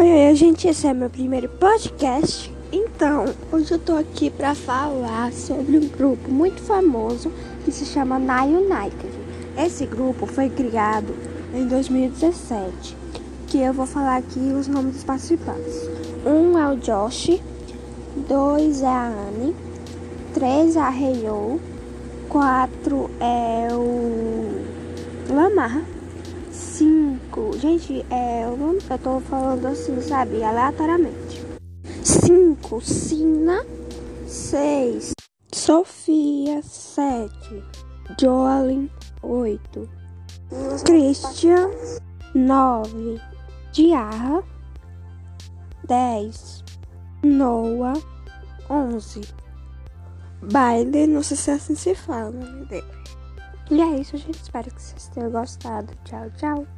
Oi, gente, esse é meu primeiro podcast. Então, hoje eu tô aqui pra falar sobre um grupo muito famoso que se chama Nai United. Esse grupo foi criado em 2017, que eu vou falar aqui os nomes dos participantes. Um é o Josh, dois é a Anne, três é a Heyo, quatro é o Lamar, cinco, gente, é, eu, eu tô falando assim, sabe, aleatoriamente. Cinco, Sina, seis, Sofia, sete, Joalyn, oito, Christian, nove, Diarra, dez, Noah, onze, Baile, não sei se assim se fala o nome dele. E é isso, gente. Espero que vocês tenham gostado. Tchau, tchau.